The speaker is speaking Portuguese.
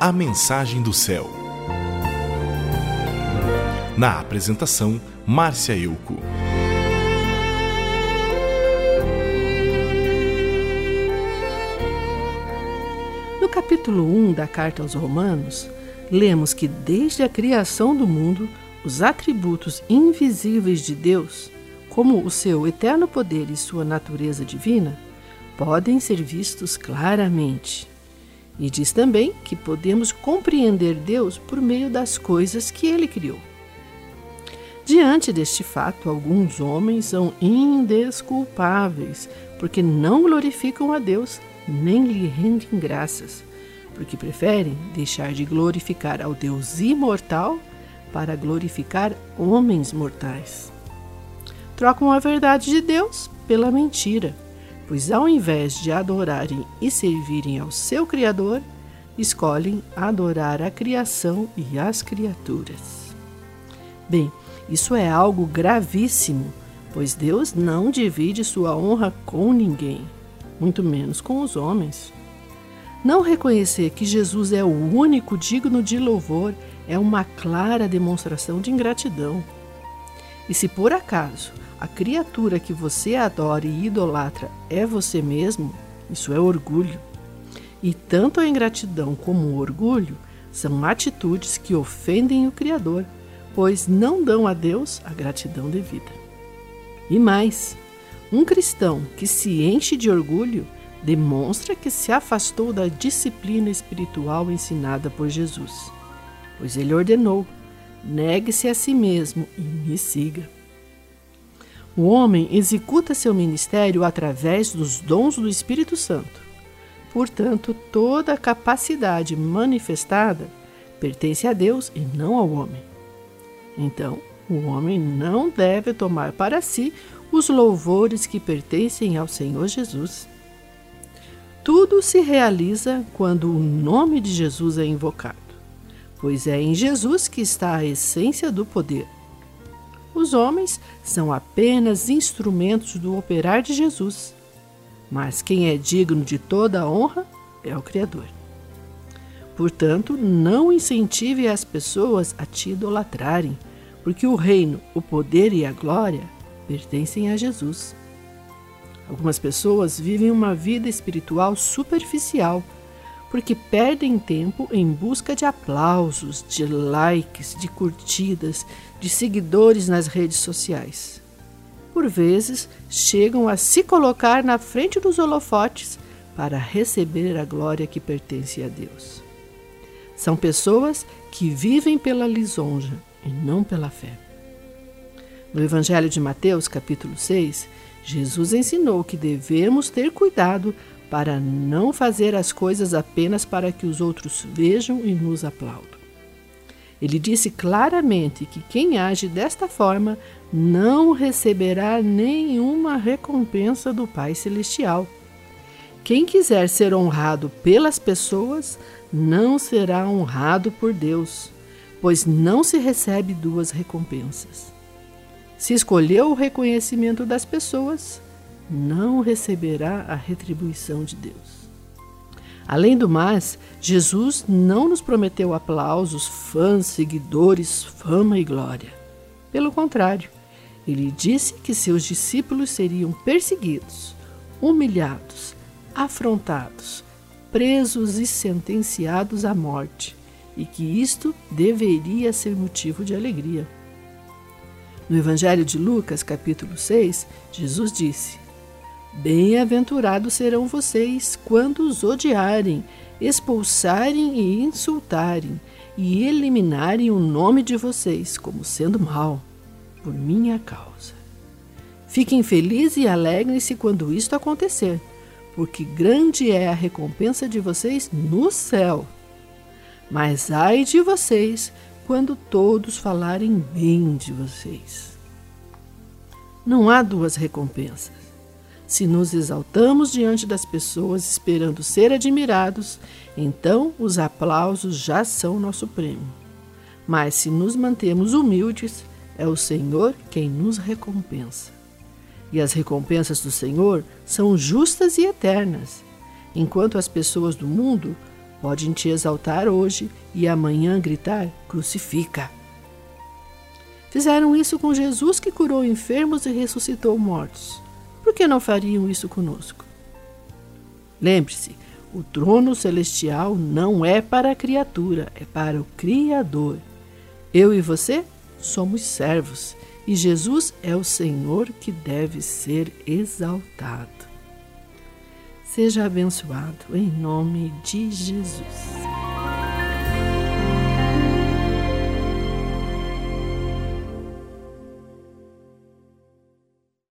A Mensagem do Céu. Na apresentação, Márcia Euco. No capítulo 1 da carta aos Romanos, lemos que desde a criação do mundo, os atributos invisíveis de Deus, como o seu eterno poder e sua natureza divina, podem ser vistos claramente. E diz também que podemos compreender Deus por meio das coisas que ele criou. Diante deste fato, alguns homens são indesculpáveis, porque não glorificam a Deus nem lhe rendem graças, porque preferem deixar de glorificar ao Deus imortal para glorificar homens mortais. Trocam a verdade de Deus pela mentira pois ao invés de adorarem e servirem ao seu Criador, escolhem adorar a criação e as criaturas. Bem, isso é algo gravíssimo, pois Deus não divide sua honra com ninguém, muito menos com os homens. Não reconhecer que Jesus é o único digno de louvor é uma clara demonstração de ingratidão. E se por acaso a criatura que você adora e idolatra é você mesmo, isso é orgulho. E tanto a ingratidão como o orgulho são atitudes que ofendem o Criador, pois não dão a Deus a gratidão devida. E mais, um cristão que se enche de orgulho demonstra que se afastou da disciplina espiritual ensinada por Jesus, pois ele ordenou: negue-se a si mesmo e me siga. O homem executa seu ministério através dos dons do Espírito Santo. Portanto, toda a capacidade manifestada pertence a Deus e não ao homem. Então, o homem não deve tomar para si os louvores que pertencem ao Senhor Jesus. Tudo se realiza quando o nome de Jesus é invocado, pois é em Jesus que está a essência do poder. Os homens são apenas instrumentos do operar de Jesus, mas quem é digno de toda a honra é o Criador. Portanto, não incentive as pessoas a te idolatrarem, porque o reino, o poder e a glória pertencem a Jesus. Algumas pessoas vivem uma vida espiritual superficial porque perdem tempo em busca de aplausos, de likes, de curtidas, de seguidores nas redes sociais. Por vezes, chegam a se colocar na frente dos holofotes para receber a glória que pertence a Deus. São pessoas que vivem pela lisonja e não pela fé. No Evangelho de Mateus, capítulo 6, Jesus ensinou que devemos ter cuidado para não fazer as coisas apenas para que os outros vejam e nos aplaudam. Ele disse claramente que quem age desta forma não receberá nenhuma recompensa do Pai Celestial. Quem quiser ser honrado pelas pessoas não será honrado por Deus, pois não se recebe duas recompensas. Se escolheu o reconhecimento das pessoas, não receberá a retribuição de Deus. Além do mais, Jesus não nos prometeu aplausos, fãs, seguidores, fama e glória. Pelo contrário, ele disse que seus discípulos seriam perseguidos, humilhados, afrontados, presos e sentenciados à morte, e que isto deveria ser motivo de alegria. No Evangelho de Lucas, capítulo 6, Jesus disse: Bem-aventurados serão vocês quando os odiarem, expulsarem e insultarem, e eliminarem o nome de vocês como sendo mal, por minha causa. Fiquem felizes e alegrem-se quando isto acontecer, porque grande é a recompensa de vocês no céu. Mas ai de vocês quando todos falarem bem de vocês. Não há duas recompensas. Se nos exaltamos diante das pessoas esperando ser admirados, então os aplausos já são nosso prêmio. Mas se nos mantemos humildes, é o Senhor quem nos recompensa. E as recompensas do Senhor são justas e eternas, enquanto as pessoas do mundo podem te exaltar hoje e amanhã gritar: crucifica. Fizeram isso com Jesus que curou enfermos e ressuscitou mortos. Que não fariam isso conosco? Lembre-se, o trono celestial não é para a criatura, é para o Criador. Eu e você somos servos e Jesus é o Senhor que deve ser exaltado. Seja abençoado em nome de Jesus.